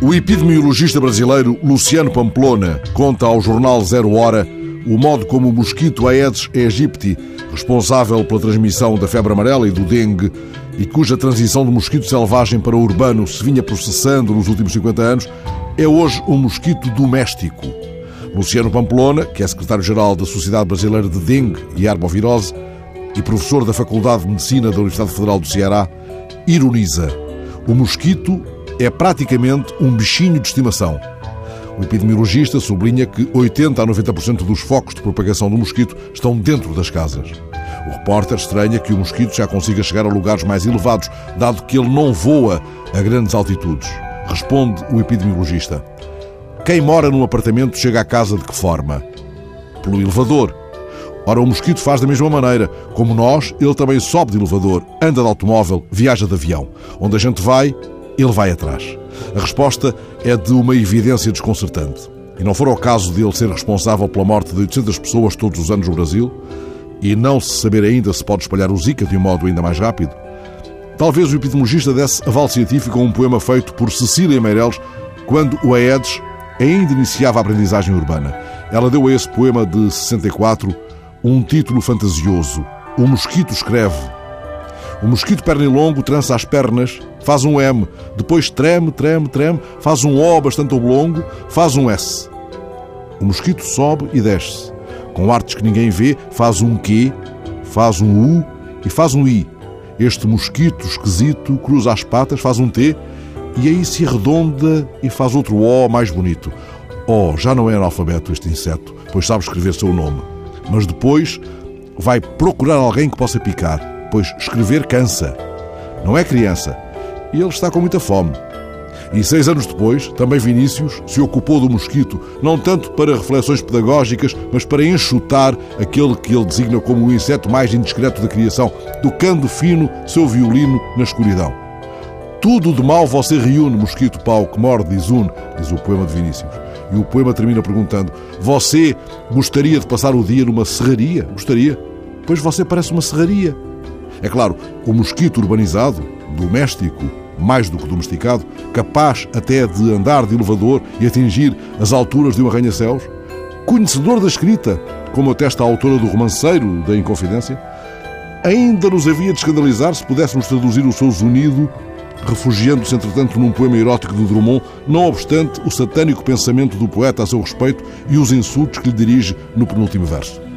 O epidemiologista brasileiro Luciano Pamplona conta ao jornal Zero Hora o modo como o mosquito Aedes aegypti, responsável pela transmissão da febre amarela e do dengue, e cuja transição do mosquito selvagem para o urbano se vinha processando nos últimos 50 anos, é hoje um mosquito doméstico. Luciano Pamplona, que é secretário-geral da Sociedade Brasileira de Dengue e Arbovirose e professor da Faculdade de Medicina da Universidade Federal do Ceará, ironiza: o mosquito é praticamente um bichinho de estimação. O epidemiologista sublinha que 80 a 90% dos focos de propagação do mosquito estão dentro das casas. O repórter estranha que o mosquito já consiga chegar a lugares mais elevados, dado que ele não voa a grandes altitudes. Responde o epidemiologista. Quem mora num apartamento chega à casa de que forma? Pelo elevador. Ora, o mosquito faz da mesma maneira. Como nós, ele também sobe de elevador, anda de automóvel, viaja de avião. Onde a gente vai, ele vai atrás. A resposta é de uma evidência desconcertante. E não for o caso de ele ser responsável pela morte de 800 pessoas todos os anos no Brasil, e não se saber ainda se pode espalhar o Zika de um modo ainda mais rápido, talvez o epidemiologista desse aval científico a um poema feito por Cecília Meireles quando o Aedes ainda iniciava a aprendizagem urbana. Ela deu a esse poema de 64 um título fantasioso. O mosquito escreve. O mosquito pernilongo trança as pernas faz um M, depois treme, treme, treme, faz um O bastante oblongo, faz um S. O mosquito sobe e desce. Com artes que ninguém vê, faz um Q, faz um U e faz um I. Este mosquito esquisito cruza as patas, faz um T e aí se arredonda e faz outro O mais bonito. Oh, já não é analfabeto este inseto, pois sabe escrever seu nome. Mas depois vai procurar alguém que possa picar, pois escrever cansa. Não é criança, e ele está com muita fome. E seis anos depois, também Vinícius se ocupou do mosquito, não tanto para reflexões pedagógicas, mas para enxutar aquele que ele designa como o inseto mais indiscreto da criação, tocando fino seu violino na escuridão. Tudo de mal você reúne, mosquito pau que morde, diz un, diz o poema de Vinícius. E o poema termina perguntando: Você gostaria de passar o dia numa serraria? Gostaria? Pois você parece uma serraria. É claro, o mosquito urbanizado, doméstico, mais do que domesticado, capaz até de andar de elevador e atingir as alturas de um arranha-céus, conhecedor da escrita, como atesta a autora do romanceiro da Inconfidência, ainda nos havia de escandalizar se pudéssemos traduzir o seu zunido, refugiando-se, entretanto, num poema erótico de Drummond, não obstante o satânico pensamento do poeta a seu respeito e os insultos que lhe dirige no penúltimo verso.